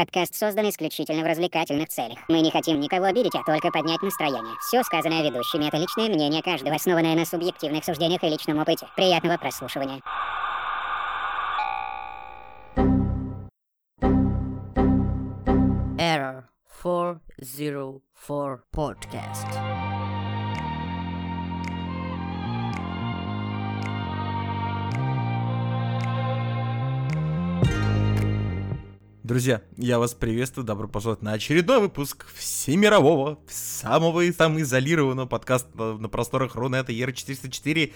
Подкаст создан исключительно в развлекательных целях. Мы не хотим никого обидеть, а только поднять настроение. Все сказанное ведущими — это личное мнение каждого, основанное на субъективных суждениях и личном опыте. Приятного прослушивания. Error 404 Podcast. Друзья, я вас приветствую, добро пожаловать на очередной выпуск всемирового, самого и самоизолированного подкаста на просторах Рунета Ера404.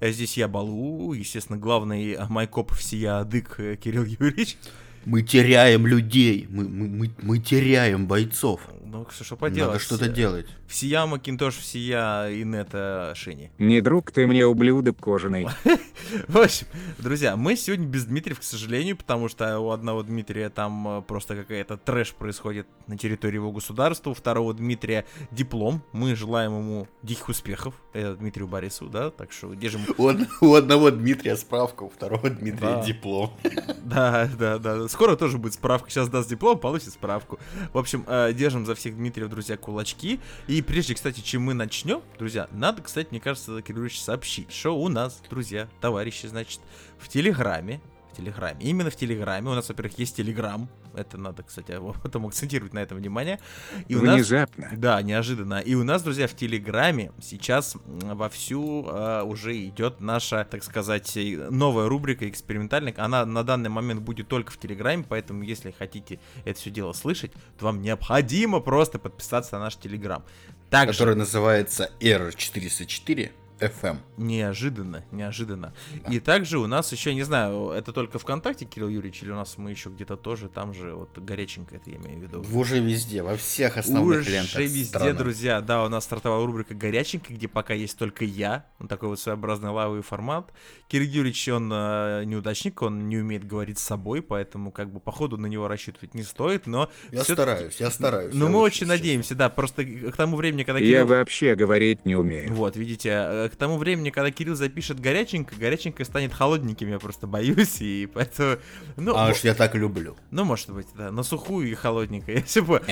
Здесь я, Балу, естественно, главный майкоп всея Адык э, Кирилл Юрьевич. Мы теряем людей, мы, мы, мы, мы теряем бойцов. Ну, что, что поделать. Надо что-то делать. Всея Макинтош, всея Инета Шини. Не друг ты мне, ублюдок кожаный. В общем, друзья, мы сегодня без Дмитрия, к сожалению, потому что у одного Дмитрия там э, просто какая-то трэш происходит на территории его государства, у второго Дмитрия диплом. Мы желаем ему диких успехов, это Дмитрию Борисову, да, так что держим... У, од- у одного Дмитрия справка, у второго Дмитрия Да. диплом. Да, да, да. Скоро тоже будет справка. Сейчас даст диплом, получит справку. В общем, э, держим за всех Дмитриев, друзья, кулачки. И прежде, кстати, чем мы начнем, друзья, надо, кстати, мне кажется, Кирилл сообщить, что у нас, друзья, товарищи, значит, в Телеграме, Телеграме, именно в Телеграме, у нас, во-первых, есть Телеграм, это надо, кстати, вот потом акцентировать на этом внимание. И у нас Внезапно. да, неожиданно. И у нас, друзья, в Телеграме сейчас вовсю э, уже идет наша, так сказать, новая рубрика экспериментальная. Она на данный момент будет только в Телеграме, поэтому если хотите это все дело слышать, то вам необходимо просто подписаться на наш Телеграм. Также Который называется R404 FM. неожиданно, неожиданно. И также у нас еще, не знаю, это только ВКонтакте, Кирилл Юрьевич, или у нас мы еще где-то тоже, там же, вот горяченько это я имею в виду. Уже везде, во всех основных Уже лентах везде, страны. друзья, да, у нас стартовала рубрика «Горяченько», где пока есть только я, ну, такой вот своеобразный лавовый формат. Кирилл Юрьевич, он э, неудачник, он не умеет говорить с собой, поэтому, как бы, походу, на него рассчитывать не стоит, но... Я стараюсь, я стараюсь. Ну, я мы очень надеемся, да, просто к тому времени, когда Я Кирилл... вообще говорить не умею. Вот, видите, э, к тому времени, когда Кирилл запишет горяченько, горяченько станет холодненьким, я просто боюсь, и поэтому... Ну, А уж я так люблю. ну, может быть, да, на сухую и холодненько, если бы.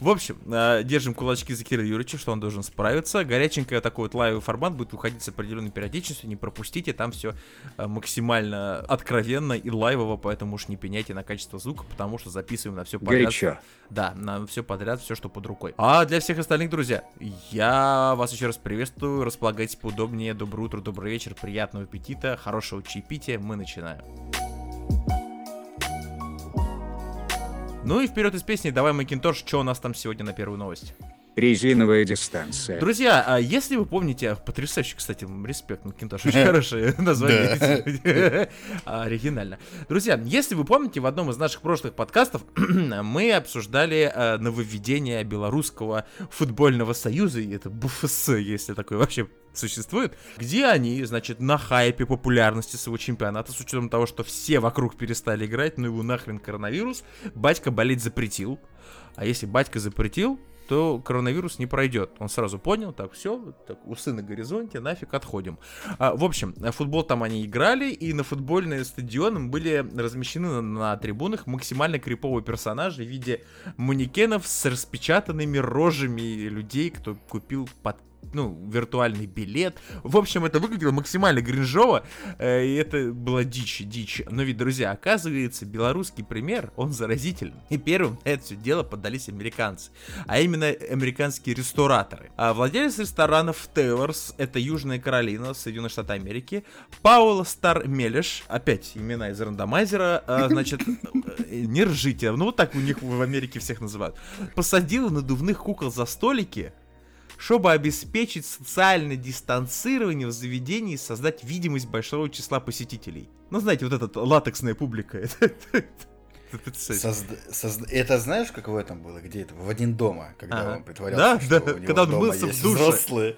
В общем, э, держим кулачки за Кирилла Юрьевича, что он должен справиться. Горяченько такой вот лайвовый формат будет выходить с определенной периодичностью, не пропустите, там все максимально откровенно и лайвово, поэтому уж не пеняйте на качество звука, потому что записываем на все подряд. Горячо. Да, на все подряд, все, что под рукой. А для всех остальных, друзья, я вас еще раз приветствую, располагайтесь поудобнее, доброе утро, добрый вечер, приятного аппетита, хорошего чаепития, мы начинаем. Ну и вперед из песни, давай Макинтош, что у нас там сегодня на первую новость? Резиновая дистанция. Друзья, а если вы помните, потрясающий, кстати, респект, Макинтош, очень хорошее название, оригинально. Друзья, если вы помните, в одном из наших прошлых подкастов мы обсуждали э, нововведение Белорусского футбольного союза, и это БФС, если такое вообще существует, где они, значит, на хайпе популярности своего чемпионата, с учетом того, что все вокруг перестали играть, ну его нахрен коронавирус, батька болеть запретил. А если батька запретил, то коронавирус не пройдет. Он сразу понял, так, все, так, усы на горизонте, нафиг отходим. А, в общем, в футбол там они играли, и на футбольные стадионы были размещены на, на трибунах максимально криповые персонажи в виде манекенов с распечатанными рожами людей, кто купил под ну, виртуальный билет. В общем, это выглядело максимально гринжово, э, и это была дичь, дичь. Но ведь, друзья, оказывается, белорусский пример, он заразителен. И первым на это все дело поддались американцы, а именно американские рестораторы. А владелец ресторанов Тейлорс, это Южная Каролина, Соединенные Штаты Америки, Паула Стар Мелеш, опять имена из рандомайзера, а, значит, э, не ржите, ну вот так у них в Америке всех называют, посадил надувных кукол за столики, чтобы обеспечить социальное дистанцирование в заведении и создать видимость большого числа посетителей. Ну, знаете, вот эта латексная публика. Созда- созда- Это знаешь, как в этом было? Где это? В один дома, когда он притворялся, Да, что да, у него когда он дома мылся в душе. взрослые.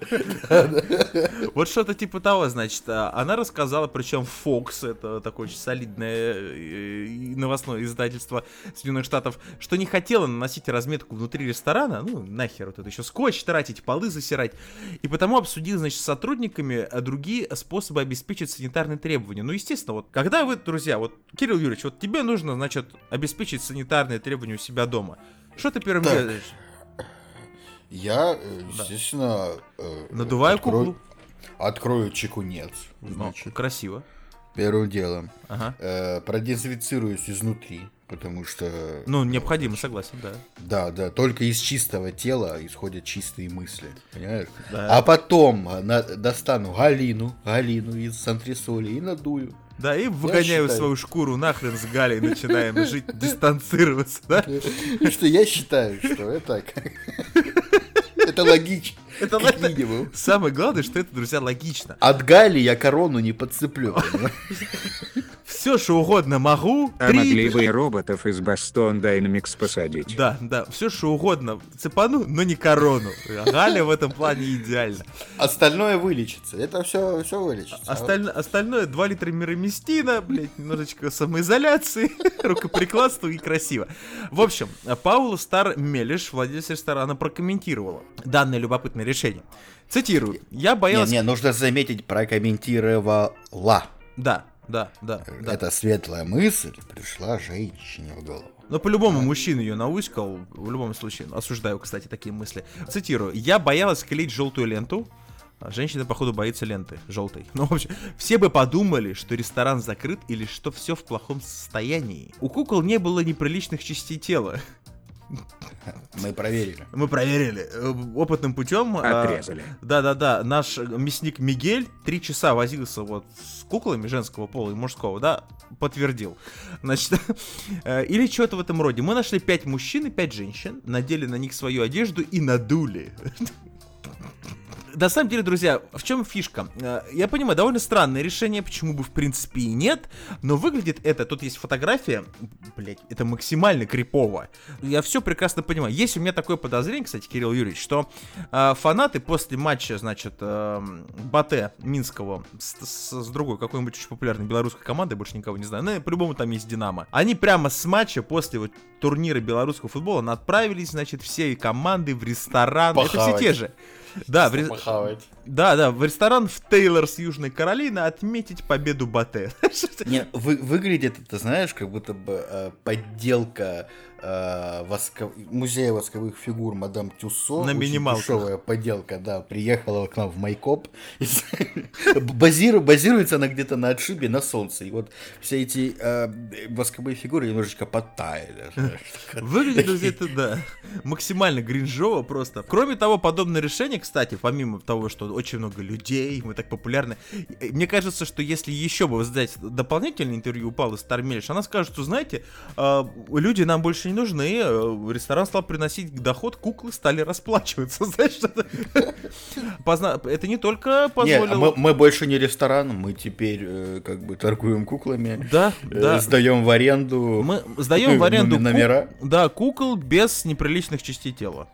Вот что-то типа того, значит, а, она рассказала, причем Fox, это такое очень солидное э, новостное издательство Соединенных Штатов, что не хотела наносить разметку внутри ресторана, ну, нахер вот это еще скотч тратить, полы засирать, и потому обсудил, значит, с сотрудниками а, другие способы обеспечить санитарные требования. Ну, естественно, вот, когда вы, друзья, вот, Кирилл Юрьевич, вот тебе нужно, значит, обеспечить санитарные требования у себя дома. Что ты первым Так. делаешь? Я, э, естественно... э, Надуваю открою- куклу. Открою чекунец, Ну, значит, красиво. первым делом. Ага. Э, продезинфицируюсь изнутри, потому что... Ну, необходимо, согласен, да. Да, да, только из чистого тела исходят чистые мысли, понимаешь? Да. А потом а, на- достану Галину, Галину из антресоли и надую. Да, и выгоняю свою шкуру нахрен с Галей, начинаем жить, дистанцироваться, да? И что я считаю, что это... Это логично. Это как минимум. Самое главное, что это, друзья, логично. От Гали я корону не подцеплю. Все, что угодно могу. А три- могли бы и роботов из Boston Dynamics посадить. Да, да, все, что угодно цепану, но не корону. Галя в этом плане идеально. Остальное вылечится. Это все, все вылечится. Осталь- Остальное 2 литра мироместина, блядь, немножечко самоизоляции, рукоприкладства и красиво. В общем, Паула Стар Мелиш, владелец ресторана, прокомментировала данное любопытное решение. Цитирую. Я Не, боялась... не, нужно заметить, прокомментировала. Да, да, да, да. Эта светлая мысль пришла женщине в голову. Но по-любому мужчина ее науськал, в любом случае. Осуждаю, кстати, такие мысли. Цитирую. Я боялась клеить желтую ленту. Женщина, походу, боится ленты желтой. Ну, в общем, все бы подумали, что ресторан закрыт или что все в плохом состоянии. У кукол не было неприличных частей тела. Мы проверили. Мы проверили э, опытным путем. а, Отрезали. Да-да-да, наш мясник Мигель три часа возился вот с куклами женского пола и мужского, да, подтвердил. Значит, э, или что-то в этом роде. Мы нашли пять мужчин и пять женщин, надели на них свою одежду и надули. На самом деле, друзья, в чем фишка? Э, Я понимаю, довольно странное решение, почему бы в принципе и нет, но выглядит это, тут есть фотография, блять, это максимально крипово. Я все прекрасно понимаю. Есть у меня такое подозрение, кстати, Кирилл Юрьевич, что э, фанаты после матча, значит, э, Батэ Минского с, с- с другой какой-нибудь очень популярной белорусской командой, больше никого не знаю, ну, по-любому там есть Динамо. Они прямо с матча после вот турнира белорусского футбола отправились, значит, все команды в ресторан. Это все Похавать. те же. Да, в, да, да, в ресторан в Тейлор с Южной Каролины отметить победу Батэ. Не, вы- выглядит это, знаешь, как будто бы э, подделка э, воско- музея восковых фигур мадам Тюссо. На минималках. подделка, да, приехала к нам в Майкоп. Базиру- Базируется она где-то на отшибе на солнце. И вот все эти э, восковые фигуры немножечко подтаяли. Выглядит это, да, максимально гринжово просто. Кроме того, подобное решение, кстати, помимо того, что очень много людей, мы так популярны, мне кажется, что если еще бы сдать дополнительное интервью у Павла Стармельш, она скажет, что, знаете, э, люди нам больше не нужны, э, ресторан стал приносить доход, куклы стали расплачиваться, знаешь, это... Позна- Это не только Не, а позволило... мы, мы больше не ресторан, мы теперь э, как бы торгуем куклами, Да, э, да. сдаем в аренду. Мы сдаем в аренду номера. ку- да, кукол без неприличных частей тела.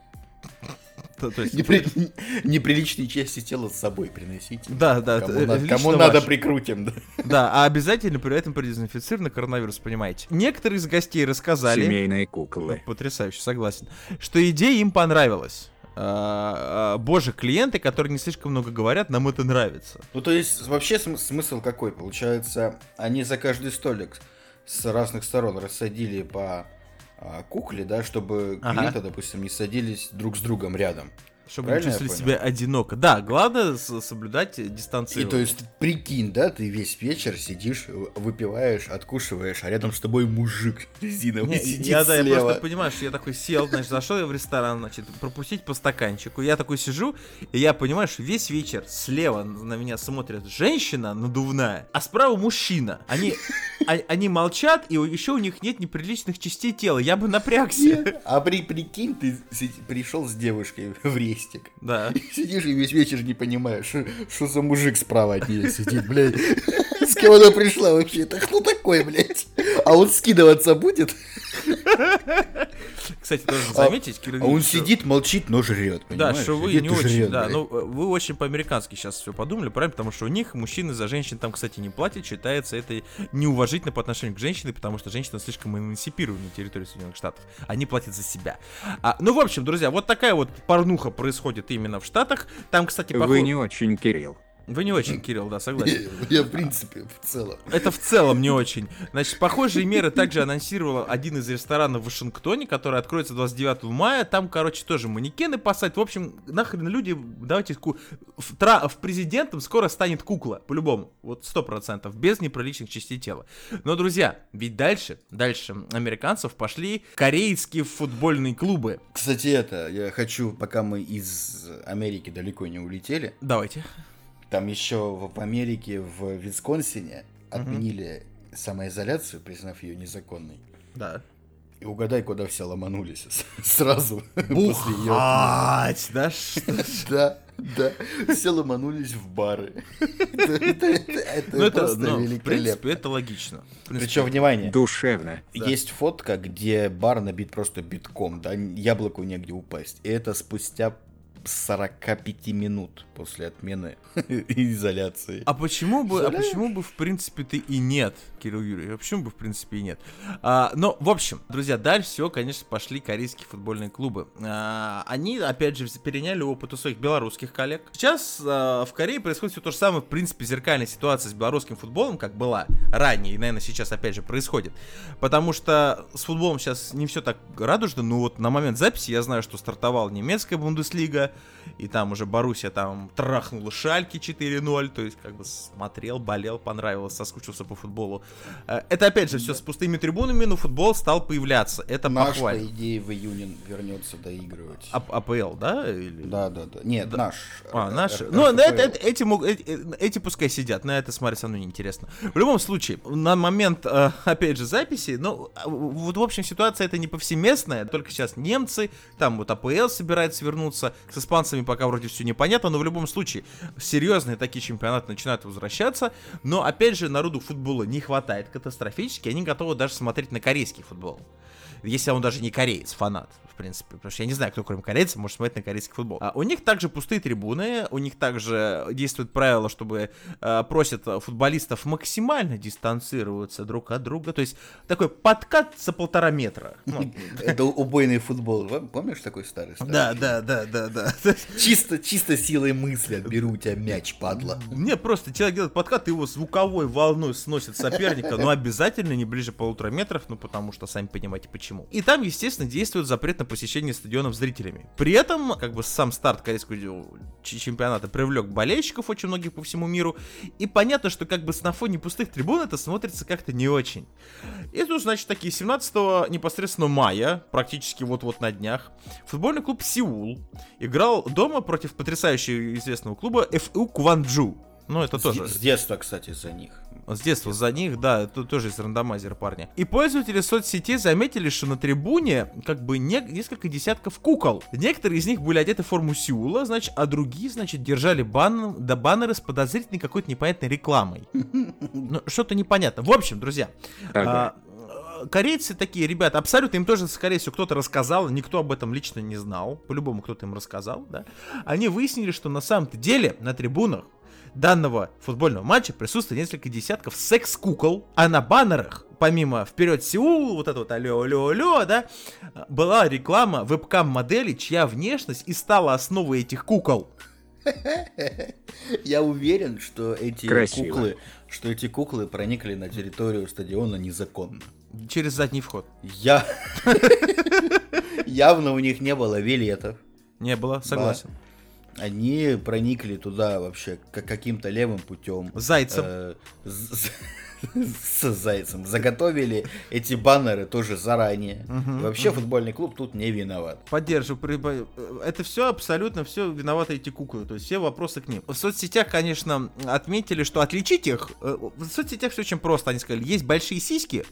То, то есть, Непри- Неприличные части тела с собой приносите. да, да, Кому, это, на- лично кому надо прикрутим, да. Да, а обязательно при этом продезинфицирован коронавирус, понимаете. Некоторые из гостей рассказали, Семейные куклы. потрясающе, согласен, что идея им понравилась. А, а, боже, клиенты, которые не слишком много говорят, нам это нравится. Ну, то есть, вообще см- смысл какой? Получается, они за каждый столик с разных сторон рассадили по кукле, да, чтобы Ага. клиенты, допустим, не садились друг с другом рядом. Чтобы Правильно не я чувствовали себя одиноко. Да, главное соблюдать И дистанцию. то есть, прикинь, да, ты весь вечер сидишь, выпиваешь, откушиваешь, а рядом с тобой мужик резиновый Не, сидит я, да, я слева. просто понимаю, что я такой сел, значит, зашел я в ресторан, значит, пропустить по стаканчику. Я такой сижу, и я понимаю, что весь вечер слева на меня смотрит женщина надувная, а справа мужчина. Они, а- они молчат, и еще у них нет неприличных частей тела. Я бы напрягся. А при, прикинь, ты пришел с девушкой в рестик. Да. Сидишь и весь вечер не понимаешь, что за мужик справа от нее сидит, блядь. С кем она пришла вообще? Это кто такой, блядь? А он скидываться будет? Кстати, должен заметить, Кирилл А он что- сидит, молчит, но жрет, Да, понимаешь? что вы Сидит не очень, жрет, да, блядь. ну вы очень по-американски сейчас все подумали, правильно? Потому что у них мужчины за женщин там, кстати, не платят, считается это неуважительно по отношению к женщине, потому что женщина слишком эмансипирована на территории Соединенных Штатов. Они платят за себя. А, ну, в общем, друзья, вот такая вот порнуха происходит именно в Штатах. Там, кстати, Вы похоже... не очень, Кирилл. Вы не очень, Кирилл, да, согласен. Я, в принципе, в целом. Это в целом не очень. Значит, похожие меры также анонсировал один из ресторанов в Вашингтоне, который откроется 29 мая. Там, короче, тоже манекены посадят. В общем, нахрен люди, давайте ку... в, тра... в президентом скоро станет кукла, по-любому. Вот сто процентов, без неприличных частей тела. Но, друзья, ведь дальше, дальше американцев пошли корейские футбольные клубы. Кстати, это, я хочу, пока мы из Америки далеко не улетели. Давайте. Там еще в Америке, в Висконсине отменили угу. самоизоляцию, признав ее незаконной. Да. И угадай, куда все ломанулись сразу Бухать, да? Да, да. Все ломанулись в бары. Это ну, просто великолепно. В принципе, это логично. Причем, внимание. Душевно. Есть фотка, где бар набит просто битком, да, яблоку негде упасть. И это спустя 45 минут после отмены изоляции. А почему бы, а почему бы в принципе ты и нет, Кирилл Юрьевич? А почему бы в принципе и нет? А, но в общем, друзья, дальше все, конечно, пошли корейские футбольные клубы. А, они, опять же, переняли опыт у своих белорусских коллег. Сейчас а, в Корее происходит все то же самое, в принципе, зеркальная ситуация с белорусским футболом, как была ранее, и, наверное, сейчас опять же происходит. Потому что с футболом сейчас не все так радужно, но вот на момент записи я знаю, что стартовала немецкая Бундеслига, и там уже Боруссия там трахнула Шальки 4-0, то есть как бы смотрел, болел, понравилось, соскучился по футболу. Э, это опять же все с пустыми трибунами, но футбол стал появляться, это наш, похвально. по идее, в июне вернется доигрывать. А, АПЛ, да? Или... Да, да, да. Нет, да. наш. А, наш. Ну, это, это, эти, эти, эти пускай сидят, на это смотреть со мной неинтересно. В любом случае, на момент, э, опять же, записи, ну, вот в общем ситуация это не повсеместная, только сейчас немцы, там вот АПЛ собирается вернуться, с испанцами пока вроде все непонятно, но в любом случае серьезные такие чемпионаты начинают возвращаться. Но опять же, народу футбола не хватает катастрофически, они готовы даже смотреть на корейский футбол. Если он даже не кореец, фанат принципе, потому что я не знаю, кто кроме корейцев может смотреть на корейский футбол. А у них также пустые трибуны, у них также действует правило, чтобы э, просят футболистов максимально дистанцироваться друг от друга, то есть такой подкат за полтора метра. Ну, Это убойный футбол, помнишь такой старый? Да, да, да, да, да. Чисто, чисто силой мысли отберу у тебя мяч, падла. Не, просто человек делает подкат, его звуковой волной сносит соперника, но обязательно не ближе полутора метров, ну потому что сами понимаете почему. И там, естественно, действует запрет на посещение стадионов зрителями. При этом, как бы сам старт корейского чемпионата привлек болельщиков очень многих по всему миру. И понятно, что как бы на фоне пустых трибун это смотрится как-то не очень. И тут, значит, такие 17 непосредственно мая, практически вот-вот на днях, футбольный клуб Сеул играл дома против потрясающего известного клуба ФУ Кванджу. Ну, это с, тоже. С детства, кстати, за них. С детства за них, да, это тоже из рандомайзера парня. И пользователи соцсетей заметили, что на трибуне как бы не, несколько десятков кукол. Некоторые из них были одеты в форму Сеула, значит, а другие, значит, держали бан, да баннеры с подозрительной какой-то непонятной рекламой. Ну, что-то непонятно. В общем, друзья, а, корейцы такие, ребята, абсолютно им тоже, скорее всего, кто-то рассказал, никто об этом лично не знал, по-любому кто-то им рассказал, да. Они выяснили, что на самом-то деле на трибунах данного футбольного матча присутствует несколько десятков секс-кукол, а на баннерах помимо «Вперед, Сеул», вот это вот алло, алло, алло, да, была реклама вебкам-модели, чья внешность и стала основой этих кукол. Я уверен, что эти Красиво. куклы, что эти куклы проникли на территорию стадиона незаконно. Через задний вход. Я... Явно у них не было билетов. Не было, согласен. Да они проникли туда вообще каким-то левым путем. Зайцем. Э, с зайцем. Заготовили эти баннеры тоже заранее. Угу, Вообще угу. футбольный клуб тут не виноват. Поддерживаю. Это все абсолютно все виноваты эти куклы. То есть все вопросы к ним. В соцсетях, конечно, отметили, что отличить их. Э, в соцсетях все очень просто. Они сказали, есть большие сиськи,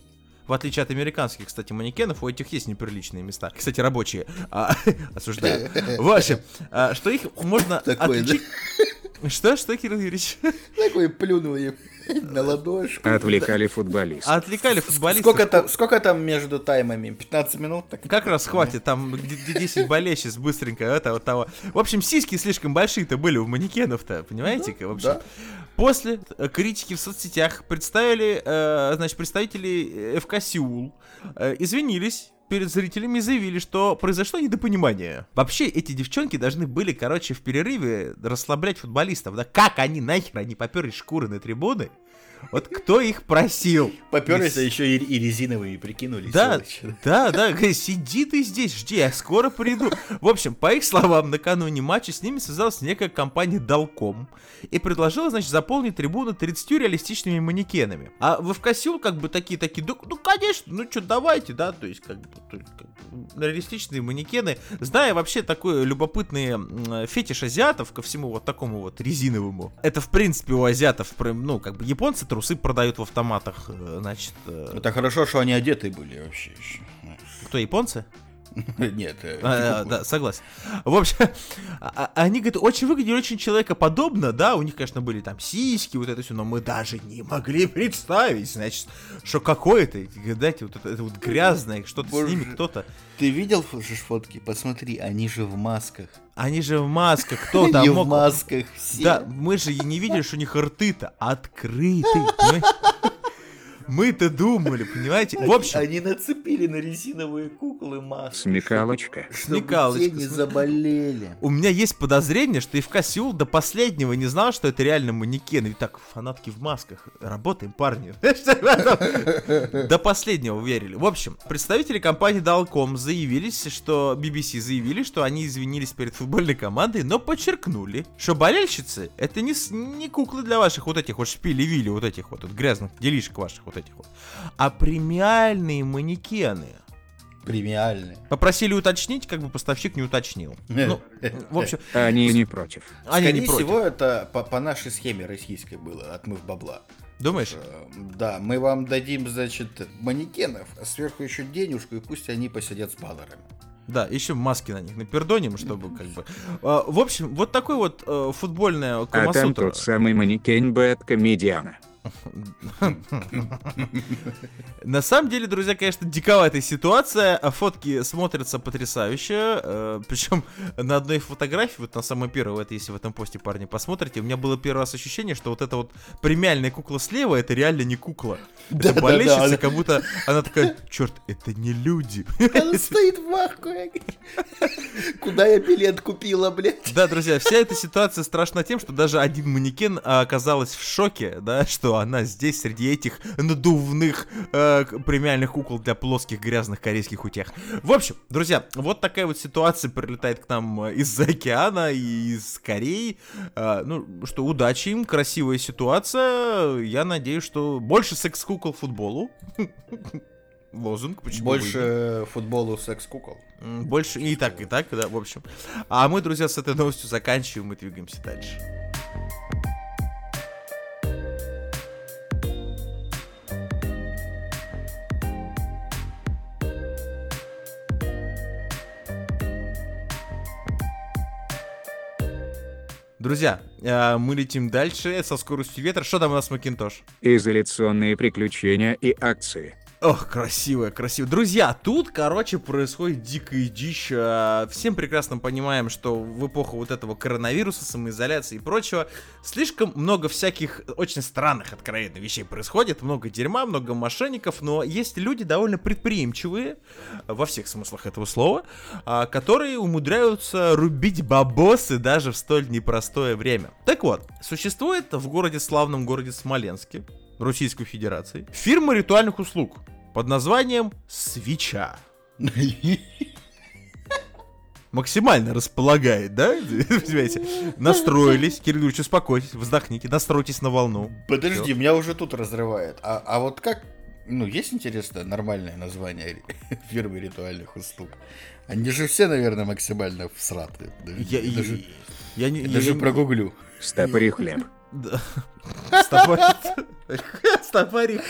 в отличие от американских, кстати, манекенов, у этих есть неприличные места. Кстати, рабочие. А, осуждаю. В общем, а, что их можно Такой, отличить... Да? Что? Что, Кирилл Юрьевич? Такой плюнул им на ладошку. Отвлекали футболистов. Отвлекали футболистов. Сколько там, сколько там между таймами? 15 минут? Так? Как раз хватит, там 10 болельщиц быстренько, это вот того. В общем, сиськи слишком большие-то были у манекенов-то, понимаете? Да, в общем, да. После э, критики в соцсетях представили, э, значит, представители ФК Сеул э, извинились перед зрителями заявили, что произошло недопонимание. Вообще, эти девчонки должны были, короче, в перерыве расслаблять футболистов. Да как они нахер, они поперли шкуры на трибуны? Вот кто их просил? Поперлись, а еще и, и резиновые прикинулись. Да, да, да, сиди ты здесь, жди, я скоро приду. В общем, по их словам, накануне матча с ними связалась некая компания Далком и предложила, значит, заполнить трибуну 30 реалистичными манекенами. А в Сеул как бы такие-такие, «Да, ну, конечно, ну что, давайте, да, то есть, как бы, то как реалистичные манекены. Зная вообще такой любопытный фетиш азиатов ко всему вот такому вот резиновому. Это, в принципе, у азиатов, ну, как бы, японцы трусы продают в автоматах, э, значит, э, Это хорошо, что они одеты были вообще еще. кто, японцы? Нет, э, А, да, согласен. В общем, а- а- они, говорят, очень выглядели очень человекоподобно, да, у них, конечно, были там сиськи, вот это все, но мы даже не могли представить, значит, что какое-то, знаете, вот это, это вот грязное, что-то с ними кто-то. Ты видел фо- фотки? Посмотри, они же в масках. Они же в масках, кто там Они в мог... масках все. Да, мы же не видели, что у них рты-то открыты? Мы-то думали, понимаете? В общем, Они нацепили на резиновые куклы маски. Смекалочка. Чтобы Смекалочка, не заболели. У меня есть подозрение, что ФК Сеул до последнего не знал, что это реально манекен. И так, фанатки в масках. Работаем, парни. До последнего верили. В общем, представители компании Dalcom заявились, что BBC заявили, что они извинились перед футбольной командой, но подчеркнули, что болельщицы это не, не куклы для ваших вот этих вот шпили-вили, вот этих вот, вот грязных делишек ваших вот этих вот, а премиальные манекены. Премиальные. Попросили уточнить, как бы поставщик не уточнил. Ну, в общем, Они не против. они Скорее не против. всего, это по, по нашей схеме российской было, отмыв бабла. Думаешь? Э, Да, мы вам дадим, значит, манекенов, а сверху еще денежку, и пусть они посидят с баллерами. Да, еще маски на них напердоним, чтобы как бы... А, В общем, вот такой вот э, футбольная А там Камасутра. тот самый манекен Бэт Комедиана. На самом деле, друзья, конечно, диковатая ситуация, фотки смотрятся потрясающе, причем на одной фотографии, вот на самой первой, вот если в этом посте, парни, посмотрите, у меня было первый раз ощущение, что вот эта вот премиальная кукла слева, это реально не кукла. Да-да-да, это болельщица, как будто она такая, черт, это не люди. Она стоит в ахуе. Куда я билет купила, блядь? Да, друзья, вся эта ситуация страшна тем, что даже один манекен а, оказалась в шоке, да, что она здесь среди этих надувных э, премиальных кукол для плоских грязных корейских утех. В общем, друзья, вот такая вот ситуация прилетает к нам э, из-за океана и из Кореи. А, ну, что удачи им, красивая ситуация. Я надеюсь, что больше секс-кукол футболу. Лозунг, почему бы? Больше футболу секс-кукол. Больше и так, и так, да, в общем. А мы, друзья, с этой новостью заканчиваем и двигаемся дальше. Друзья, э, мы летим дальше со скоростью ветра. Что там у нас, Макинтош? Изоляционные приключения и акции. Ох, красиво, красиво. Друзья, тут, короче, происходит дикая дичь. А, Всем прекрасно понимаем, что в эпоху вот этого коронавируса, самоизоляции и прочего, слишком много всяких очень странных, откровенно, вещей происходит. Много дерьма, много мошенников, но есть люди довольно предприимчивые, во всех смыслах этого слова, а, которые умудряются рубить бабосы даже в столь непростое время. Так вот, существует в городе, славном городе Смоленске, Российской Федерации, фирма ритуальных услуг под названием Свеча. Максимально располагает, да? Понимаете? Настроились. Кирилл Ильич, успокойтесь, вздохните, настройтесь на волну. Подожди, меня уже тут разрывает. А, а вот как, ну, есть интересное нормальное название фирмы ритуальных услуг? Они же все, наверное, максимально всраты. Я, я даже, я не... я даже прогуглю. Стопори хлеб. Да. Стопори.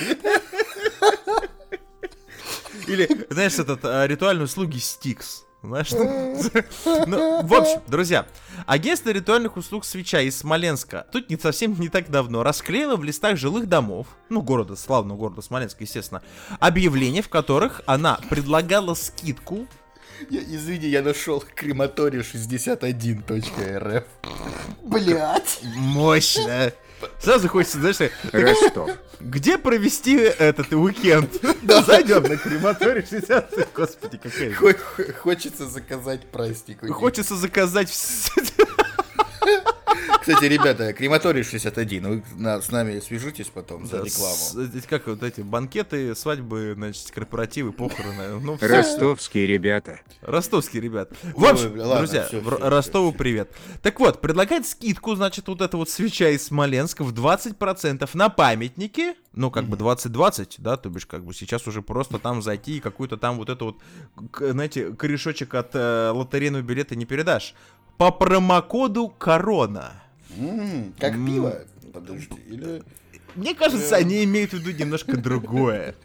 Или, знаешь, этот а, ритуальные услуги Стикс. Знаешь, ну, в общем, друзья, агентство ритуальных услуг свеча из Смоленска тут не совсем не так давно расклеило в листах жилых домов, ну, города, славного города Смоленска, естественно, объявления, в которых она предлагала скидку Я- извини, я нашел крематорий 61.рф. Блять. Мощно. Сразу хочется, знаешь, так, Ростов. где провести этот уикенд? Зайдем на крематорий 60. Господи, какая... Хо- хо- Хочется заказать праздник. Хочется заказать все... Кстати, ребята, крематорий 61, вы с нами свяжитесь потом за рекламу. Как вот эти банкеты, свадьбы, значит, корпоративы, похороны. Ну. Ростовские ребята. Ростовские ребят. В общем, друзья, Ростову привет. Так вот, предлагает скидку, значит, вот эта вот свеча из Смоленска в 20% на памятники. Ну, как бы 20-20, да, то бишь, как бы сейчас уже просто там зайти и какую-то там вот эту вот, знаете, корешочек от э, лотерейного билета не передашь. По промокоду Корона. Как пиво? Подожди, или... Мне кажется, они имеют в виду немножко другое.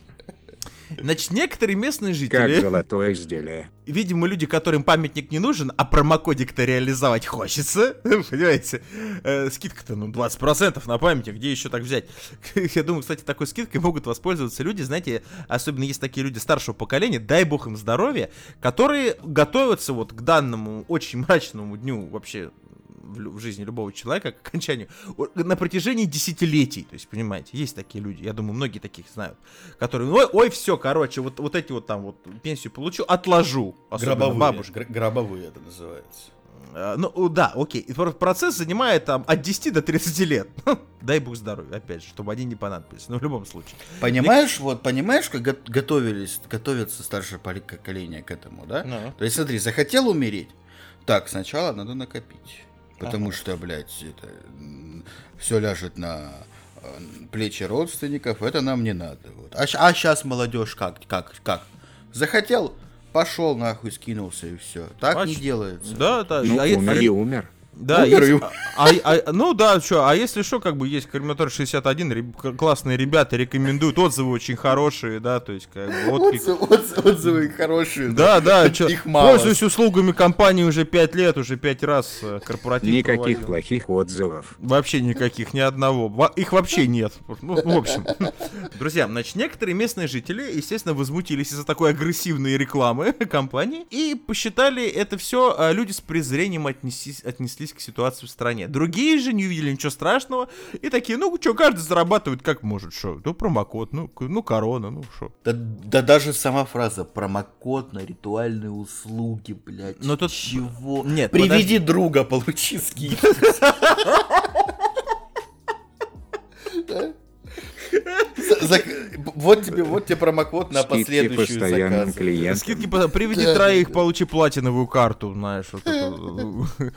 Значит, некоторые местные Как жители... золотое изделие. видимо, люди, которым памятник не нужен, а промокодик-то реализовать хочется, понимаете, э, скидка-то, ну, 20% на памятник, где еще так взять? Я думаю, кстати, такой скидкой могут воспользоваться люди, знаете, особенно есть такие люди старшего поколения, дай бог им здоровья, которые готовятся вот к данному очень мрачному дню вообще в, в жизни любого человека к окончанию на протяжении десятилетий. То есть, понимаете, есть такие люди, я думаю, многие таких знают, которые, ой, ой все, короче, вот, вот эти вот там вот пенсию получу, отложу. Гробовые, бабушка. гр- гробовые это называется. Э, Ну, да, окей. Процесс занимает там от 10 до 30 лет. Дай бог здоровья, опять же, чтобы они не понадобились. Но в любом случае. Понимаешь, вот понимаешь, как го- готовились, готовятся старшее поколение к этому, да? Ну. То есть смотри, захотел умереть, так, сначала надо накопить. Потому что, блядь, это все ляжет на э, плечи родственников, это нам не надо. Вот. А, сейчас молодежь как, как, как? Захотел, пошел нахуй, скинулся и все. Так А не ч- делается. Да, да. Ну, а умер а- и умер. Да, Умер есть- и- а, а- ну да, что, а если что, как бы есть Крематорий 61, реб- классные ребята рекомендуют, отзывы очень хорошие, да, то есть как бы отклик. Отзывы, отзывы- отзывы хорошие. Да, да, чё, Их мало. пользуюсь услугами компании уже 5 лет, уже 5 раз э, корпоратив Никаких проводил. плохих отзывов. Вообще никаких, ни одного. Во- Их вообще нет. Ну, в общем. Друзья, значит, некоторые местные жители, естественно, возмутились из-за такой агрессивной рекламы компании и посчитали это все, люди с презрением отнеслись, отнеслись к ситуации в стране. Другие же не увидели ничего страшного и такие, ну, что, каждый зарабатывает как может, что, ну, промокод, ну, ну, корона, ну, что. Да, да даже сама фраза промокод на ритуальные услуги, блядь. Ну, тут- чего? Нет, Приведи друга, получи скидку. Вот тебе, вот тебе промокод на Скидки последующую постоянным заказ. клиентам. Скидки, по- приведи Да, троих, да. получи платиновую карту, знаешь. вот это.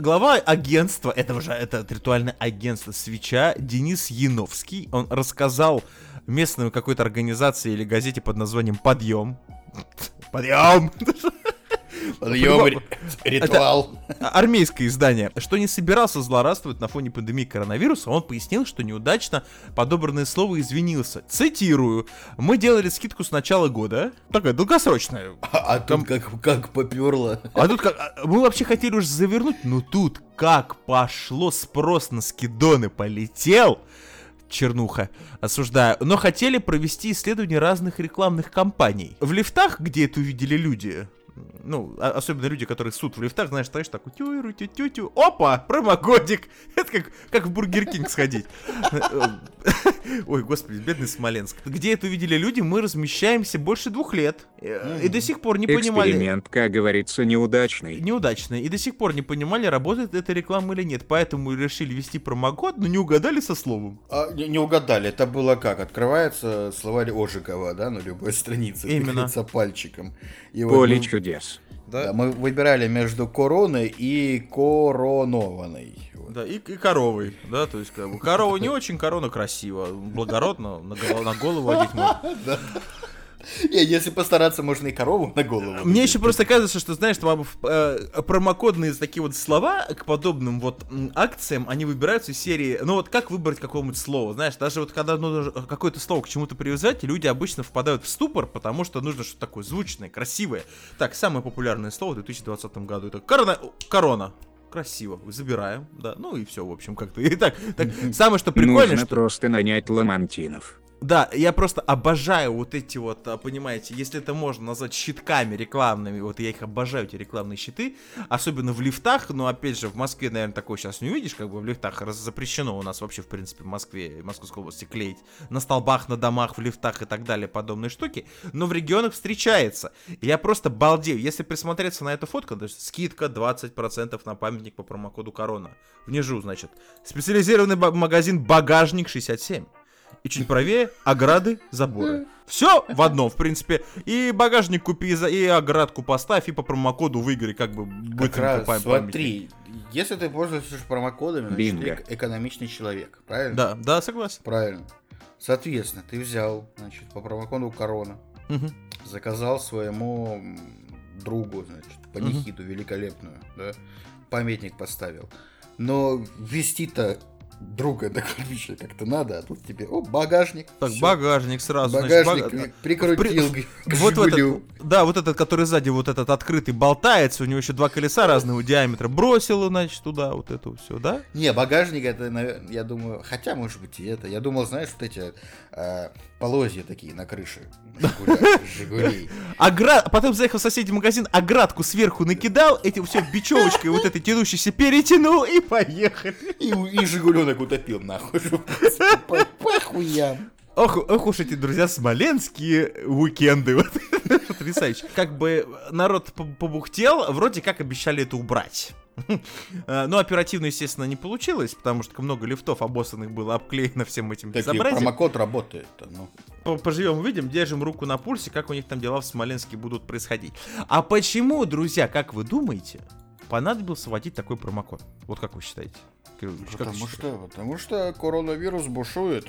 Глава агентства, этого же, это ритуальное агентство «Свеча» Денис Яновский, он рассказал местной какой-то организации или газете под названием «Подъем». Подъем! Подъем, По- ри- ритуал. Армейское издание, что не собирался злорадствовать на фоне пандемии коронавируса, он пояснил, что неудачно подобранное слово извинился. Цитирую. «Мы делали скидку с начала года». Такая долгосрочная. А, а тут как, как поперло. А тут как... а, Мы вообще хотели уже завернуть, но тут как пошло спрос на скидоны полетел. Чернуха, осуждаю. Но хотели провести исследование разных рекламных кампаний. В лифтах, где это увидели люди, ну, а- особенно люди, которые ссут в лифтах, знаешь, стоишь такой, тю тю тю тю опа, промокодик. Это как, как в Burger King сходить. Ой, господи, бедный Смоленск. Где это увидели люди, мы размещаемся больше двух лет. Э, И до сих пор не понимали... Эксперимент, как говорится, неудачный. Неудачно. И до сих пор не понимали, работает эта реклама или нет. Поэтому решили ввести промокод, но не угадали со словом. А, не, не угадали, это было как? Открывается словарь Ожикова, да, на любой странице. Именно. пальчиком. И вот Поле мы- чудес. да, мы выбирали между короной и коронованной. Да, и, и коровой, да, то есть как бы корова не очень, корона красиво, благородно, на, на голову одеть можно. Если постараться, можно и корову на голову. Мне еще просто кажется, что, знаешь, там, э, промокодные такие вот слова к подобным вот акциям, они выбираются из серии, ну вот как выбрать какое-нибудь слово, знаешь, даже вот когда нужно какое-то слово к чему-то привязать, люди обычно впадают в ступор, потому что нужно что-то такое звучное, красивое. Так, самое популярное слово в 2020 году это корона. корона. Красиво, забираем, да, ну и все, в общем, как-то. И так, так самое, что прикольно, Нужно что... просто нанять ламантинов. Да, я просто обожаю вот эти вот, а, понимаете, если это можно назвать щитками рекламными, вот я их обожаю, эти рекламные щиты, особенно в лифтах, но опять же в Москве, наверное, такое сейчас не увидишь, как бы в лифтах раз- запрещено у нас вообще, в принципе, в Москве, в Московской области клеить на столбах, на домах, в лифтах и так далее подобные штуки, но в регионах встречается. Я просто балдею, если присмотреться на эту фотку, то есть скидка 20% на памятник по промокоду Корона. Внизу, значит, специализированный магазин «Багажник 67». И чуть правее ограды, заборы. Все в одном, в принципе. И багажник купи, и оградку поставь, и по промокоду выиграй, как бы будет Как раз, смотри, если ты пользуешься промокодами, значит, Бинго. ты эк- экономичный человек, правильно? Да, да, согласен. Правильно. Соответственно, ты взял, значит, по промокоду Корона, Мгм. заказал своему другу, значит, панихиду великолепную, да, памятник поставил. Но вести-то друга на кладбище как-то надо, а тут тебе, о, багажник. Так, всё. багажник сразу. значит, Багажник бага- при- прикрутил При- к Вот этот, да, вот этот, который сзади, вот этот открытый болтается, у него еще два колеса разного диаметра. Бросил, значит, туда вот это все, да? Не, багажник это, я думаю, хотя, может быть, и это. Я думал, знаешь, вот эти э, полозья такие на крыше «Жигулей». Оград... Потом заехал в соседний магазин, оградку сверху накидал, этим все бечевочкой вот этой тянущейся перетянул и поехали. И, и «Жигуленок» утопил, нахуй. По по хуям. Ох, ох уж эти, друзья, смоленские уикенды. Вот. Потрясающе. Как бы народ по- побухтел, вроде как обещали это убрать. Э, Но оперативно, естественно, не получилось, потому что много лифтов обоссанных было обклеено всем этим Такие, безобразием. промокод работает. Ну. По- Поживем, увидим, держим руку на пульсе, как у них там дела в Смоленске будут происходить. А почему, друзья, как вы думаете, понадобился вводить такой промокод? Вот как вы считаете? Кирилл вы Потому что, потому что коронавирус бушует.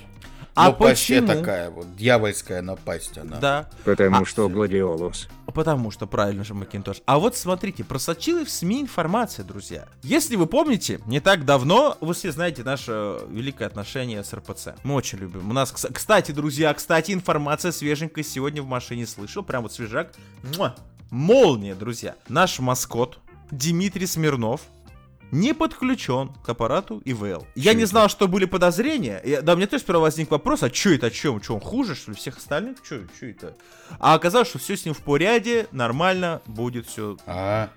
А Напасть почему? такая вот, дьявольская напасть она. Да, Потому А- что гладиолус. Потому что, правильно же, Макинтош. А вот смотрите, просочилась в СМИ информация, друзья. Если вы помните, не так давно, вы все знаете наше великое отношение с РПЦ. Мы очень любим. У нас, кс- кстати, друзья, кстати, информация свеженькая сегодня в машине слышал. Прям вот свежак. Муа! Молния, друзья. Наш маскот Дмитрий Смирнов не подключен к аппарату ИВЛ. Я не знал, что были подозрения. Я- да, мне тоже сперва возник вопрос, а что это, о чем? Что, он хуже, что ли, всех остальных? Что это? А оказалось, что все с ним в порядке, нормально, будет все. А,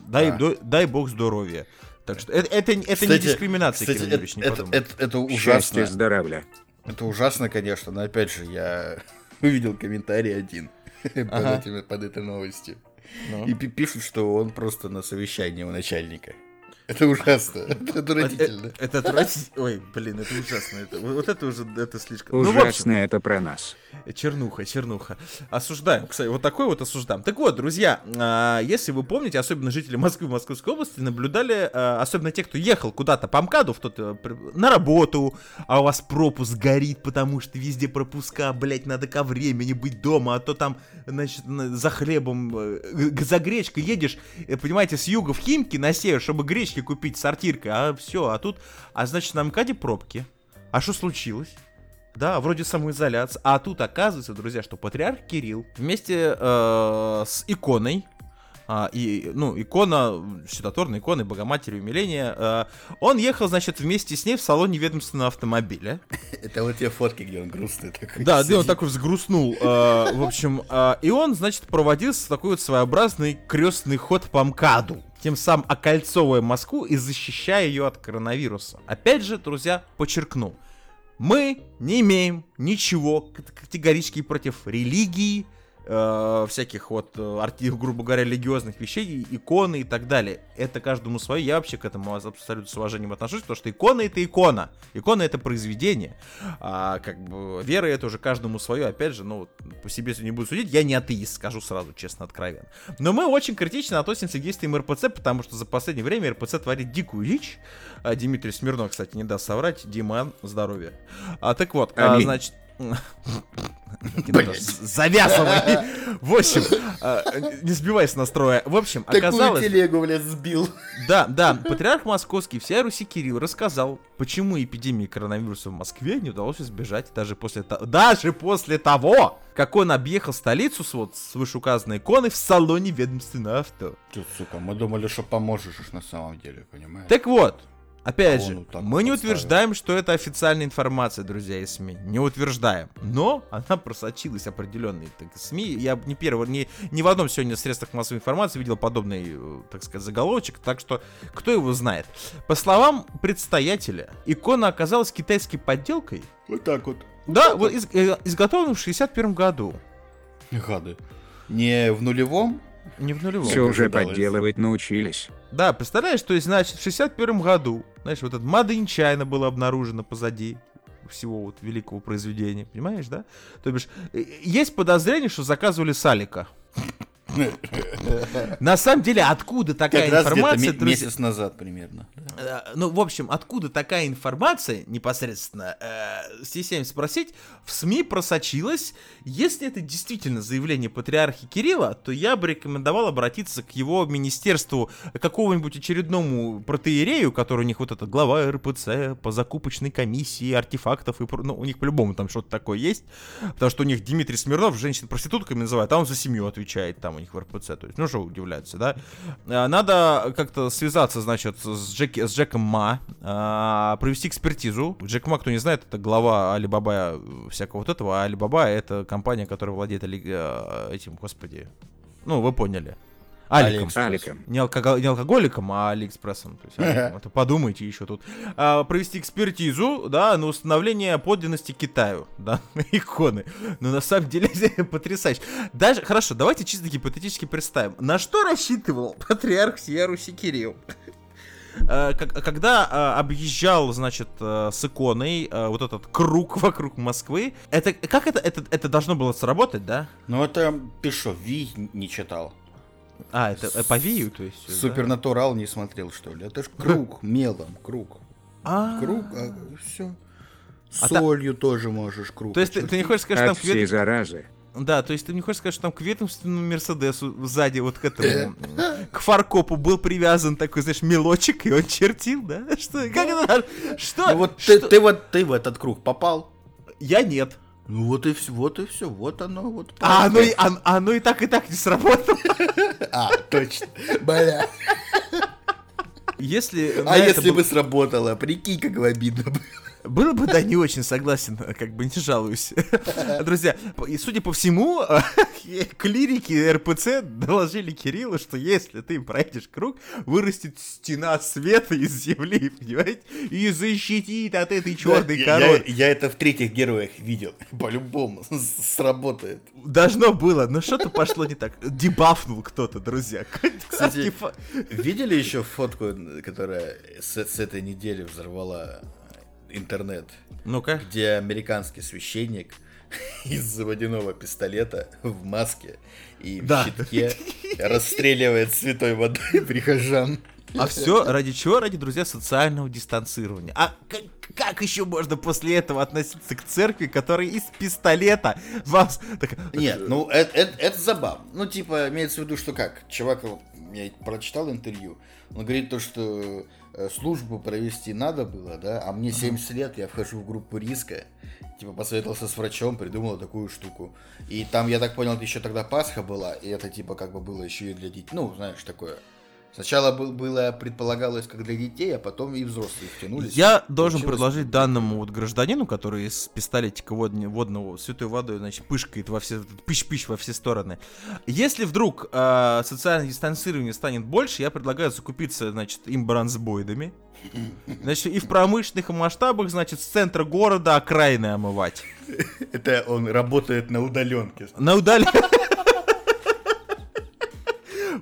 Дай, Да. до- дай бог здоровья. Так что это, это, это не Кстати- дискриминация, кстати, Кирилл Юрьевич, не это, это- это Счастье, ужасно. здоровья. Это ужасно, конечно, но опять же, я увидел комментарий один под, Ага. этими- под этой новостью. Ну. И пи- пишут, что он просто на совещании у начальника. Это ужасно. Это отвратительно. Это, отвратительно. Ой, блин, это ужасно. Это, вот это уже это слишком. Ну, Ужасно это про нас. Чернуха, чернуха. Осуждаем, кстати, вот такой вот осуждаем. Так вот, друзья, а, если вы помните, особенно жители Москвы и Московской области наблюдали, а, особенно те, кто ехал куда-то по МКАДу, в тот, э, на работу, а у вас пропуск горит, потому что везде пропуска, блять, надо ко времени быть дома, а то там, значит, на- за хлебом, э, за гречкой едешь, э, понимаете, с юга в Химки на север, чтобы гречки купить сортиркой, а все, а тут, а значит, на МКАДе пробки. А что случилось? Да, вроде самоизоляция. А тут оказывается, друзья, что патриарх Кирилл вместе э, с иконой, а, и, ну, икона, чудотворная икона Богоматери умиления, э, он ехал, значит, вместе с ней в салоне ведомственного автомобиля. Это вот те фотки, где он грустный такой. Да, да, он такой взгрустнул. э, в общем, э, и он, значит, проводил такой вот своеобразный крестный ход по МКАДу. Тем самым окольцовывая Москву и защищая ее от коронавируса. Опять же, друзья, подчеркну. Мы не имеем ничего кат- категорически против религии, э, всяких вот, э, арти- грубо говоря, религиозных вещей, иконы и так далее. Это каждому свое. Я вообще к этому абсолютно с уважением отношусь, потому что икона это икона. Икона это произведение. А как бы вера это уже каждому свое. Опять же, ну, вот по себе не буду судить. Я не атеист, скажу сразу, честно, откровенно. Но мы очень критично относимся к действиям РПЦ, потому что за последнее время РПЦ творит дикую дичь. А Дмитрий Смирнов, кстати, не даст соврать. Дима, здоровья. А, так вот, а, значит... Завязывай! В общем, а, не сбивай с настроя. В общем, Такую оказалось... телегу, блядь, сбил. Да, да, патриарх московский, вся Руси Кирилл рассказал, почему эпидемии коронавируса в Москве не удалось избежать даже после, даже после того, как он объехал столицу с, вот, с вышеуказанной иконой в салоне ведомственного авто. Ты, сука, мы думали, что поможешь на самом деле, понимаешь? Так вот, Опять А же, вот мы вот не утверждаем, что это официальная информация, друзья из СМИ. Не утверждаем. Но она просочилась определенной так, СМИ. Я не первый, не, ни в одном сегодня средствах массовой информации видел подобный, э, так сказать, заголовочек. Так что, кто его знает. По словам предстоятеля, икона оказалась китайской подделкой. Вот так вот. Да, вот из- э, изготовлена в 61 году. Гады. Не в нулевом? Не в нулевом. Все уже подделывать научились. Да, представляешь, то есть, значит, в 61 году, знаешь, вот этот Made in было обнаружено позади всего вот великого произведения, понимаешь, да? То бишь, э, есть подозрение, что заказывали Салика. На самом деле, откуда такая Как информация, друзья? месяц назад примерно. Э, Ну, в общем, откуда такая информация непосредственно, э, я им спросить, в СМИ просочилась. Если это действительно заявление патриарха Кирилла, то я бы рекомендовал обратиться к его министерству, какого-нибудь очередному протеерею, который у них вот этот глава РПЦ по закупочной комиссии артефактов, и, ну, у них по-любому там что-то такое есть, потому что у них Дмитрий Смирнов женщин проститутками называет, а он за семью отвечает там них в РПЦ, то есть, ну что удивляться, да? А, Надо как-то связаться, значит, с, Джеки, с Джеком Ма, а, провести экспертизу. Джек Ма, кто не знает, это глава Алибаба э, всякого вот этого, а Алибаба это компания, которая владеет э, этим, господи, ну, вы поняли. Аликом. Не, алкого- не алкоголиком, а Алиэкспрессом. То есть, Аликом. Это подумайте еще тут. А, провести экспертизу, да, на установление подлинности Китаю, да, иконы. Но на самом деле потрясающе. Даже, хорошо, давайте чисто гипотетически представим. На что рассчитывал патриарх всея Руси Кирилл? А, Когда а, объезжал, значит, а, с иконой вот этот круг вокруг Москвы, это как это, это, это должно было сработать, да? Ну это ты что, Ви не читал? А, это э, по Вию, то есть. да? Супернатурал не смотрел, что ли? Это ж круг, мелом, круг. А, Круг, а, все. А Солью тоже можешь круг. То есть ты, ты не хочешь сказать, что там От всей. Да, то есть ты не хочешь сказать, что там к ведомственному Мерседесу сзади вот к этому, м, к фаркопу был привязан такой, знаешь, мелочек, и он чертил, да? Что? Как это? Что? Ну вот Что? ты, ты вот ты в этот круг попал. Я нет. Ну вот и все, вот и все, вот оно вот. А оно, и, а- оно и так, и так не сработало. А, точно. Бля. Если А если бы сработало, прикинь, как бы обидно было. Было бы, да, не очень согласен, как бы не жалуюсь. Друзья, и судя по всему, клирики РПЦ доложили Кириллу, что если ты пройдешь круг, вырастет стена света из земли, понимаете, и защитит от этой черной Я- короны. Я, я это в третьих героях видел. По-любому сработает. Должно было, но что-то пошло не так. Дебафнул кто-то, друзья. Кстати, Видели еще фотку, которая с, с этой недели взорвала интернет? Ну-ка. Где американский священник из водяного пистолета в маске и в Да. щитке расстреливает святой водой прихожан. А все ради чего? Ради, друзья, социального дистанцирования. А как, как еще можно после этого относиться к церкви, которая из пистолета вас... так- Нет, ну это, это, это забавно. Ну, типа, имеется в виду, что как? Чувак, я прочитал интервью, он говорит то, что э, службу провести надо было, да, а мне 70 лет, я вхожу в группу риска, типа, посоветовался с врачом, придумал такую штуку. И там, я так понял, еще тогда Пасха была, и это, типа, как бы было еще и для детей, ну, знаешь, такое. Сначала был, было, предполагалось, как для детей, а потом и взрослые втянулись. Я должен Получилось- предложить данному вот гражданину, который из пистолетика водни- водного святой водой, значит, пышкает во все, пищ-пищ во все стороны. Если вдруг э, социальное дистанцирование станет больше, я предлагаю закупиться, значит, им бронзбоидами. Значит, и в промышленных масштабах, значит, с центра города окраины омывать. Это он работает на удаленке. На удали...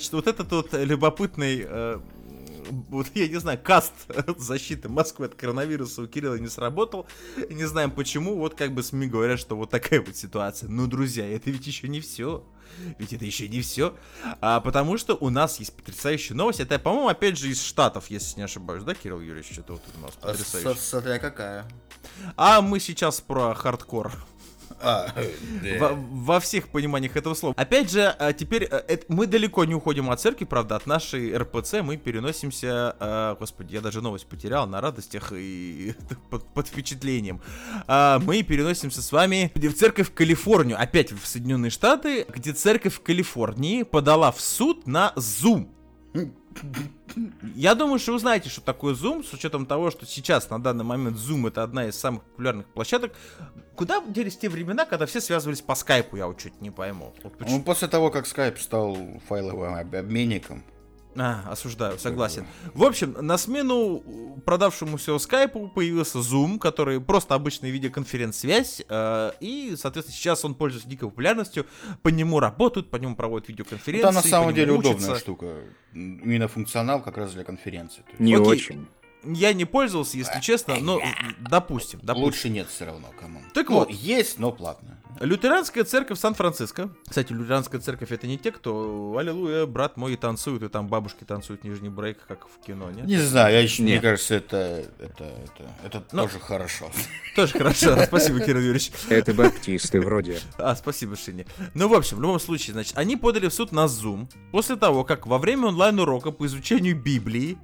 Что вот этот вот любопытный, э, вот я не знаю, каст защиты Москвы от коронавируса у Кирилла не сработал. Не знаем почему, вот как бы СМИ говорят, что вот такая вот ситуация. Ну, друзья, это ведь еще не все. Ведь это еще не все. А, потому что у нас есть потрясающая новость. Это, по-моему, опять же из Штатов, если не ошибаюсь, да, Кирилл Юрьевич? Что-то вот у нас А потрясающе. Смотря какая. А мы сейчас про хардкор. А, Во, во всех пониманиях этого слова. Опять же, а, теперь это- мы далеко не уходим от церкви, правда, от нашей РПЦ мы переносимся, а, господи, я даже новость потерял на радостях и под, под впечатлением. Мы переносимся с вами в церковь в Калифорнию, опять в Соединенные Штаты, где церковь в Калифорнии подала в суд на Zoom. Я думаю, что вы знаете, что такое Zoom, с учетом того, что сейчас на данный момент Zoom это одна из самых популярных площадок. Куда делись те времена, когда все связывались по скайпу, я вот чуть не пойму. Вот почему- Ну, после того, как Skype стал файловым об- обменником, А, осуждаю, согласен. В общем, на смену продавшемуся скайпу появился Zoom, который просто обычная видеоконференц-связь, э, и, соответственно, сейчас он пользуется дикой популярностью, по нему работают, по нему проводят видеоконференции. это на самом деле учатся. удобная штука. Именно функционал как раз для конференции. Не Окей. очень. Я не пользовался, если честно, но допустим, допустим. Лучше нет все равно, кому. Так Ну, вот. есть, но платно. Лютеранская церковь Сан-Франциско. Кстати, лютеранская церковь это не те, кто «Аллилуйя, брат мой» и танцуют, и там бабушки танцуют нижний брейк, как в кино, нет? Не знаю, я еще, мне Нет. кажется, это, это, это, это Ну. тоже хорошо. Тоже хорошо, спасибо, Кирилл Юрьевич. Это баптисты вроде. А, спасибо, Шине. Ну, в общем, в любом случае, значит, они подали в суд на Zoom после того, как во время онлайн-урока по изучению Библии,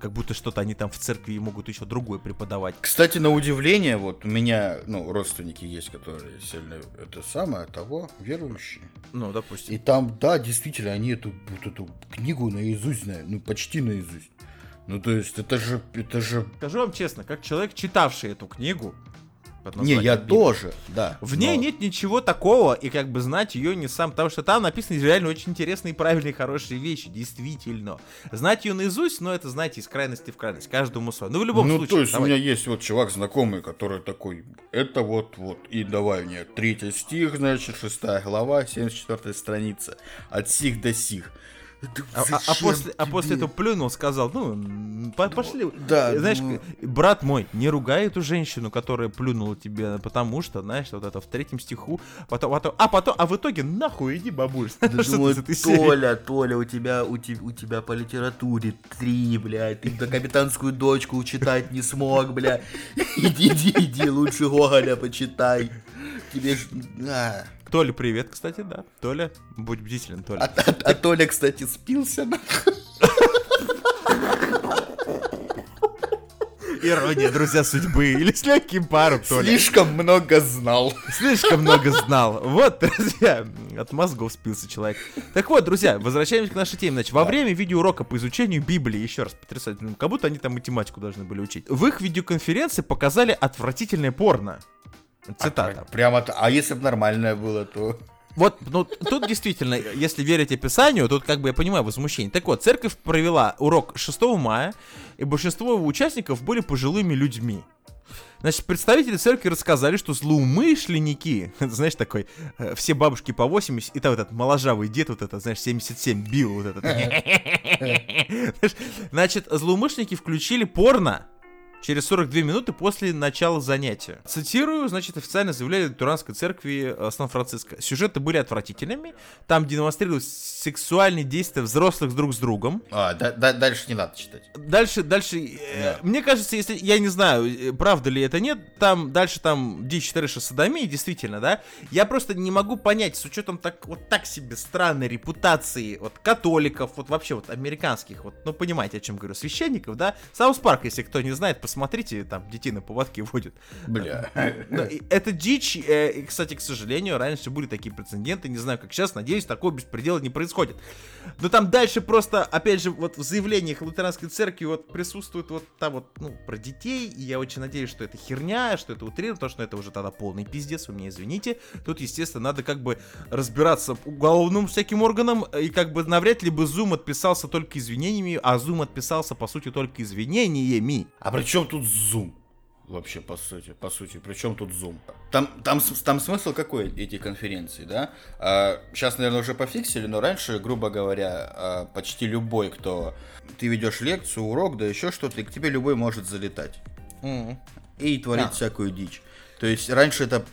как будто что-то они там в церкви могут еще другое преподавать. Кстати, на удивление, вот у меня, ну, родственники есть, которые сильно это самое, того, верующие. Ну, допустим. И там, да, действительно, они эту, вот эту книгу наизусть знают, ну, почти наизусть. Ну, то есть, это же, это же... Скажу вам честно, как человек, читавший эту книгу, Не, я «Библия», тоже, да. В ней но- нет ничего такого, и как бы знать ее не сам, потому что там написаны реально очень интересные, правильные, хорошие вещи, действительно. Знать ее наизусть, но это, знаете, из крайности в крайность, каждому свое. Ну, в любом ну, случае, то есть давай. у меня есть вот чувак знакомый, который такой, это вот, вот, и давай мне третий стих, значит, шестая глава, 74 страница, от сих до сих. А, а- а после, а после этого плюнул, сказал, ну, по- пошли. да, Знаешь, ну- брат мой, не ругай эту женщину, которая плюнула тебе, потому что, знаешь, вот это в третьем стиху, потом, потом, а потом, а в итоге нахуй иди, бабуль. Ты Думаю? Толя, Толя, у тебя, у, те- у тебя по литературе три, блядь, ты до капитанскую дочку читать не смог, бля. Иди, иди, иди, лучше Гоголя почитай. Тебе ж... А, Толя, привет, кстати, да. Толя, будь бдителен, Толя. а, а- а Толя, кстати, спился, нахуй. Ирония, друзья, судьбы. Или с легким паром, Толя. Слишком много знал. Слишком много знал. Вот, друзья, от мозгов спился человек. Так вот, друзья, возвращаемся к нашей теме. Значит, во время видеоурока по изучению Библии, еще раз потрясательно, как будто они там математику должны были учить, в их видеоконференции показали отвратительное порно. Цитата. Прямо, т- а если бы нормальное было, то... Вот, ну, тут действительно, если верить описанию, тут как бы я понимаю возмущение. Так вот, церковь провела урок 6 мая, и большинство его участников были пожилыми людьми. Значит, представители церкви рассказали, что злоумышленники, знаешь, такой, э, все бабушки по 80, и там этот моложавый дед, вот это, знаешь, 77 бил, вот этот. Значит, злоумышленники включили порно через 42 минуты после начала занятия. Цитирую, значит, официально заявили лютеранской церкви э, Сан-Франциско. Сюжеты были отвратительными, там демонстрировались сексуальные действия взрослых друг с другом. А, да- да- дальше не надо читать. Дальше, дальше, э, Да. мне кажется, если, я не знаю, э, правда ли это нет, там, дальше там дичь трэша содомии, действительно, да, я просто не могу понять, с учетом так, вот так себе странной репутации, вот, католиков, вот, вообще, вот, американских, вот, ну, понимаете, о чем говорю, священников, да, South Park, если кто не знает, посмотрите, там, детей на поводке водят. Бля. Ну, и это дичь, э, и, кстати, к сожалению, раньше были такие прецеденты, не знаю, как сейчас, надеюсь, такого беспредела не происходит. Но там дальше просто, опять же, вот в заявлениях лютеранской церкви вот присутствует вот там вот, ну, про детей, и я очень надеюсь, что это херня, что это утрировано, потому что ну, это уже тогда полный пиздец, вы меня извините. Тут, естественно, надо как бы разбираться уголовным всяким органам, и как бы навряд ли бы Zoom отписался только извинениями, а Zoom отписался, по сути, только извинениями. А при чем тут зум? Вообще, по сути, по сути, при чем тут зум? Там, там, там смысл какой эти конференции, да? сейчас, наверное, уже пофиксили, но раньше, грубо говоря, а, почти любой, кто... Ты ведешь лекцию, урок, да еще что-то, и к тебе любой может залетать. И творить Да. всякую дичь. То есть раньше это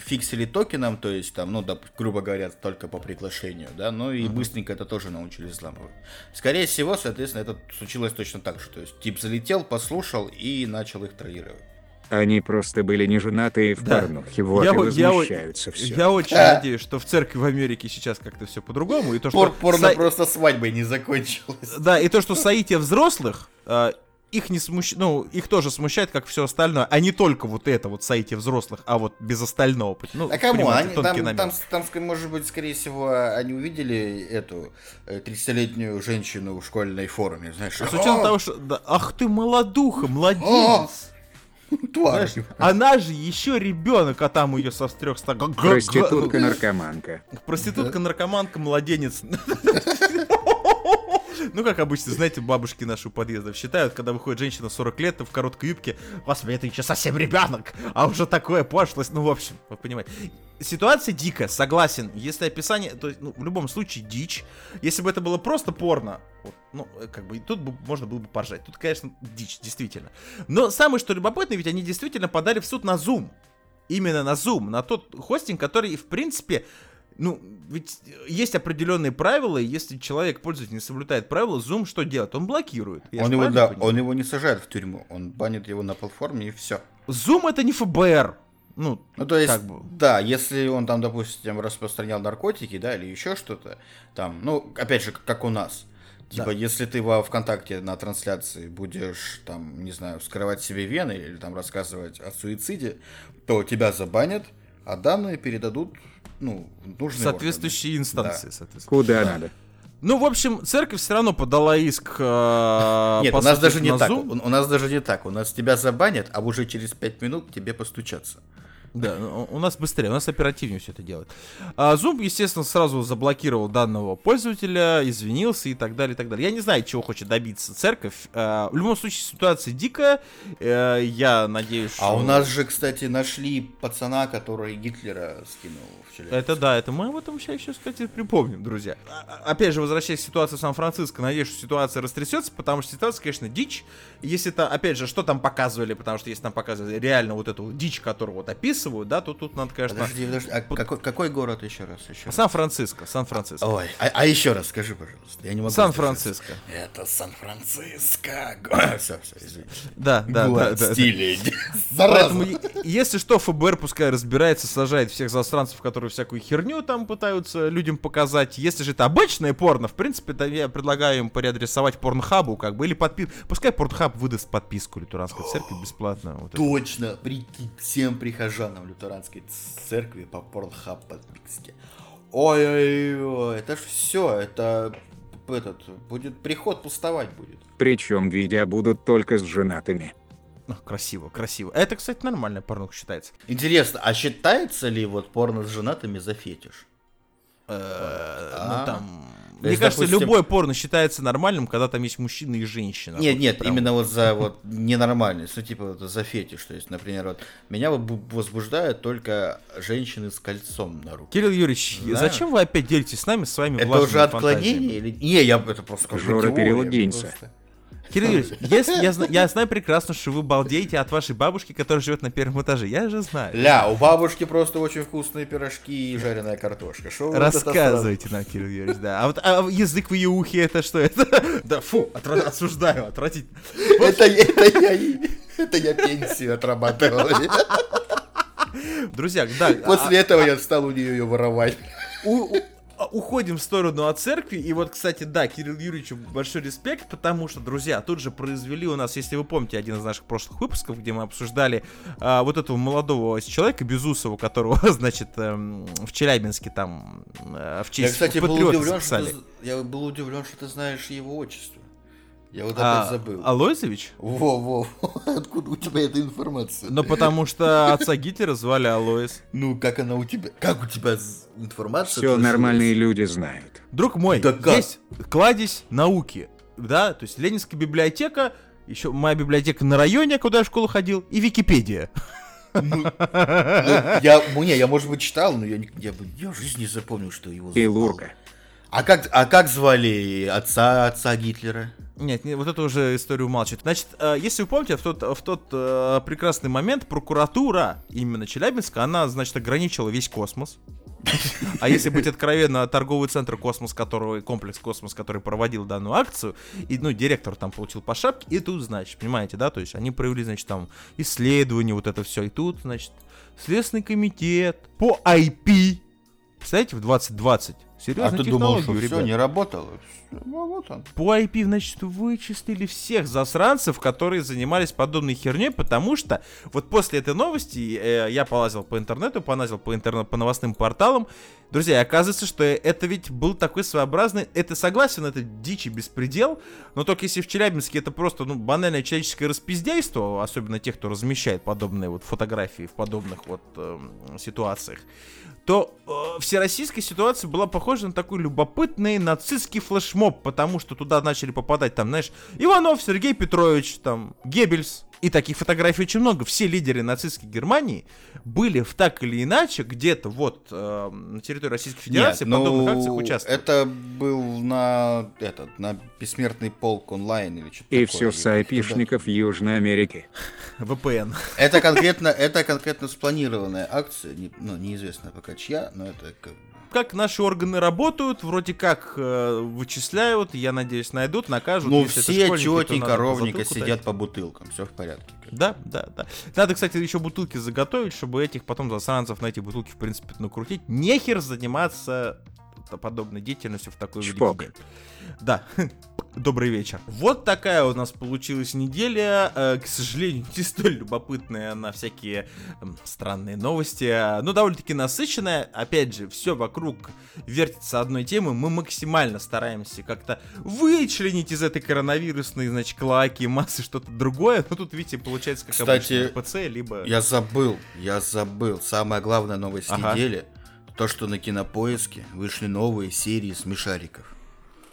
фиксили токеном, то есть там, ну, доп- грубо говоря, только по приглашению, да, ну и быстренько это тоже научились взламывать. Скорее всего, соответственно, это случилось точно так же. То есть тип залетел, послушал и начал их троллировать. Они просто были не женатые в Да. порнухе, вот Я и о- я возмущаются все. Я очень А. надеюсь, что в церкви в Америке сейчас как-то все по-другому. И то, что Пор порно Са- просто свадьбой не закончилось. Да, и то, что соитие взрослых, э, их не смущ... ну, их тоже смущает, как все остальное, а не только вот это вот сайте взрослых, а вот без остального. Ну, А кому? Они, там, намек. там, там, может быть, скорее всего, они увидели эту э, 30-летнюю женщину в школьной форме, знаешь. С учетом «О, того, что... да, ах ты молодуха, младенец. тварь. Знаешь, она же еще ребенок, а там ее со трех стакан. Проститутка-наркоманка. Проститутка, наркоманка, младенец. Ну, как обычно, знаете, бабушки наши у подъездов считают, когда выходит женщина 40 лет в короткой юбке, господи, это еще совсем ребенок, а уже такое пошлость, ну, в общем, вы понимаете. Ситуация дикая, согласен, если описание, то есть, ну, в любом случае, дичь. Если бы это было просто порно, вот, ну, э, как бы, тут бы можно было бы поржать. Тут, конечно, дичь, действительно. Но самое, что любопытно, ведь они действительно подали в суд на Zoom. Именно на Zoom, на тот хостинг, который, в принципе, ну, ведь есть определенные правила, и если человек, пользователь, не соблюдает правила, Zoom что делает? Он блокирует. Я Он его, да, понимаю? он его не сажает в тюрьму, он банит его на платформе и все. Zoom это не ФБР. Ну, Ну, то есть, как бы. да, если он там, допустим, распространял наркотики, да, или еще что-то, там, ну, опять же, как у нас. Типа, Да. если ты во ВКонтакте на трансляции будешь, там, не знаю, вскрывать себе вены или там рассказывать о суициде, то тебя забанят, а данные передадут, ну, в нужные соответствующие органы. инстанции, Да. соответственно. Куда надо? Ну, в общем, церковь все равно подала иск. э, Нет, у нас даже не на так. У, у нас даже не так. У нас тебя забанят, а уже через 5 минут к тебе постучатся. Да, ну, у нас быстрее, у нас оперативнее все это делает. А Zoom, естественно, сразу заблокировал данного пользователя, извинился и так далее, и так далее. Я не знаю, чего хочет добиться церковь. А, В любом случае, ситуация дикая. Э, Я надеюсь, что... А у нас же, кстати, нашли пацана, который Гитлера скинул в Челябинск. Это да, это мы об этом сейчас, сейчас, кстати, припомним, друзья. А- Опять же, возвращаясь к ситуации в Сан-Франциско, надеюсь, что ситуация растрясется, потому что ситуация, конечно, дичь. Если это, опять же, что там показывали, потому что если там показывали реально вот эту дичь, которую вот описывают, да, то тут надо, конечно... Подожди, подожди, а какой, какой город еще раз? Еще? Сан-Франциско, Сан-Франциско. Ой, а, а еще раз скажи, пожалуйста. Я не могу. Сан-Франциско. Это Сан-Франциско. Все, все, извини. Да, да, да, да, стилей. Поэтому, если что, ФБР пускай разбирается, сажает всех засранцев, которые всякую херню там пытаются людям показать. Если же это обычное порно, в принципе, то я предлагаю им переадресовать порнхабу, как бы, или подпис... Пускай порнхаб выдаст подписку Лютеранской церкви бесплатно. Вот это. Точно, прикинь, всем прихожанам лютеранской церкви по порнхаб подписке. Ой-ой-ой, это ж все, это этот, будет приход пустовать будет. Причем видео будут только с женатыми. Ну, красиво, красиво. Это, кстати, нормальная порнуха считается. Интересно, а считается ли вот порно с женатыми за фетиш? Э, А. Ну, там... Мне кажется, любое порно считается нормальным, когда там есть мужчина и женщина. Нет, нет, именно вот за вот ненормальность, ну типа вот за фетиш, то есть, например, вот меня возбуждают только женщины с кольцом на руке. Кирилл Юрьевич, зачем вы опять делитесь с нами своими Это влажными уже отклонение или... Не, я это просто как Жора, просто. Кирилл Юрьевич, если я, я знаю прекрасно, что вы балдеете от вашей бабушки, которая живет на первом этаже. Я же знаю. Ля, у бабушки просто очень вкусные пирожки и жареная картошка. Шо вы вот Рассказывайте нам, Кирилл Юрьевич, да. А вот а язык в ее ухе это что это? Да фу, отра- осуждаю, отвратительно. Это, это я, это я пенсию отрабатывал. Друзья, да. После этого я стал у нее ее воровать. у- у- а, уходим в сторону от церкви. И вот, кстати, да, Кирилл Юрьевичу большой респект, потому что, друзья, тут же произвели у нас, если вы помните, один из наших прошлых выпусков, где мы обсуждали а, вот этого молодого человека, Безусова, которого, значит, эм, в Челябинске там э, в Я, честь кстати, был удивлен, что ты, я был удивлен, что ты знаешь его отчество. Я вот А, опять забыл. Алойзович? Во-во, откуда у тебя эта информация? Ну, потому что отца Гитлера звали Алоис. Ну, как она у тебя? Как у тебя информация? Все нормальные люди знают. Друг мой, Да как? есть кладезь науки, да, то есть Ленинская библиотека, еще моя библиотека на районе, куда я в школу ходил, и Википедия. Ну, я, ну, не, я, может быть, читал, но я, я, я в жизни не запомнил, что его И звали. Лурка. А как, а как звали отца отца Гитлера? Нет, не, вот это уже историю умалчивает. Значит, э, если вы помните, в тот, в тот э, прекрасный момент прокуратура именно Челябинска, она, значит, ограничила весь космос. А если быть откровенно, торговый центр Космос, который, комплекс Космос, который проводил данную акцию, и, ну, директор там получил по шапке, и тут, значит, понимаете, да, то есть они провели, значит, там исследование, вот это все, и тут, значит, Следственный комитет по IP, представляете, в 2020 А Серьезно, ты думал, что все не работало? Ну, вот он. По IP, значит, вычислили всех засранцев, которые занимались подобной херней, потому что вот после этой новости э, я полазил по интернету, полазил по, интернет, по новостным порталам. Друзья, оказывается, что это ведь был такой своеобразный, это согласен, это дичь и беспредел, но только если в Челябинске это просто ну, банальное человеческое распиздяйство, особенно тех, кто размещает подобные вот фотографии в подобных вот эм, ситуациях, то э, всероссийская ситуация была похожа на такой любопытный нацистский флешмоб, потому что туда начали попадать, там, знаешь, Иванов Сергей Петрович, там, Геббельс. И таких фотографий очень много. Все лидеры нацистской Германии были в так или иначе где-то вот э, на территории Российской Федерации Нет, в подобных ну, акциях участвовали. Это был на этот на бессмертный полк онлайн или что-то И такое. все с айпишников Южной Америки. VPN. Это конкретно, это конкретно спланированная акция, не- ну, неизвестно пока чья, но это как бы- Как наши органы работают, вроде как э, вычисляют, я надеюсь, найдут, накажут. Ну, все тетенька по ровненько дать. сидят по бутылкам, все в порядке. Да, да, да. Надо, кстати, еще бутылки заготовить, чтобы этих потом засранцев на эти бутылки, в принципе, накрутить. Нехер заниматься подобной деятельностью в такой день. Да. Добрый вечер. Вот такая у нас получилась неделя. Э, К сожалению, не столь любопытная на всякие м, странные новости. а, Но довольно-таки насыщенная. Опять же, все вокруг вертится одной темы. Мы максимально стараемся как-то вычленить из этой коронавирусной, значит, клаки, массы что-то другое. Но тут, видите, получается, как Кстати, обычно, ПЦ, либо... Я забыл, я забыл. Самая главная новость Ага. недели, то, что на кинопоиске вышли новые серии смешариков.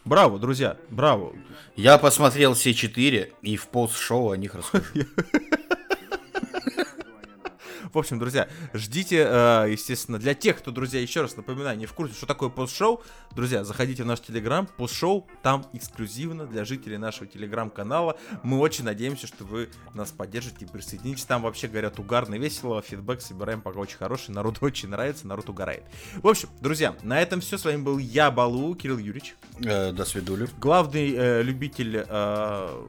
Браво, друзья, браво. Я посмотрел все четыре и в пост-шоу о них расскажу. В общем, друзья, ждите, э, естественно, для тех, кто, друзья, еще раз напоминаю, не в курсе, что такое пост-шоу, друзья, заходите в наш телеграм, пост-шоу, там эксклюзивно для жителей нашего телеграм-канала. Мы очень надеемся, что вы нас поддержите и присоединитесь. Там вообще, говорят, угарно, весело, фидбэк собираем пока очень хороший, народ очень нравится, народ угорает. В общем, друзья, на этом все. С вами был я, Балу, Кирилл Юрьевич, Э, До свидули. главный э, любитель э,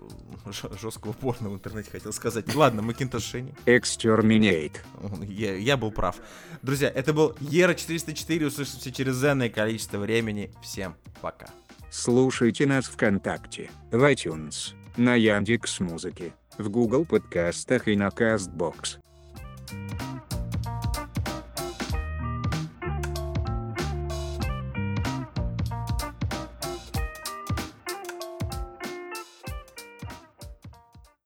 жесткого порно в интернете, хотел сказать. Ладно, Макинтош Шенни. Exterminate. Я, я был прав. Друзья, это был Ера 404. Услышимся через энное количество времени. Всем пока. Слушайте нас ВКонтакте, в iTunes, на Яндекс Музыке, в Google подкастах и на Castbox.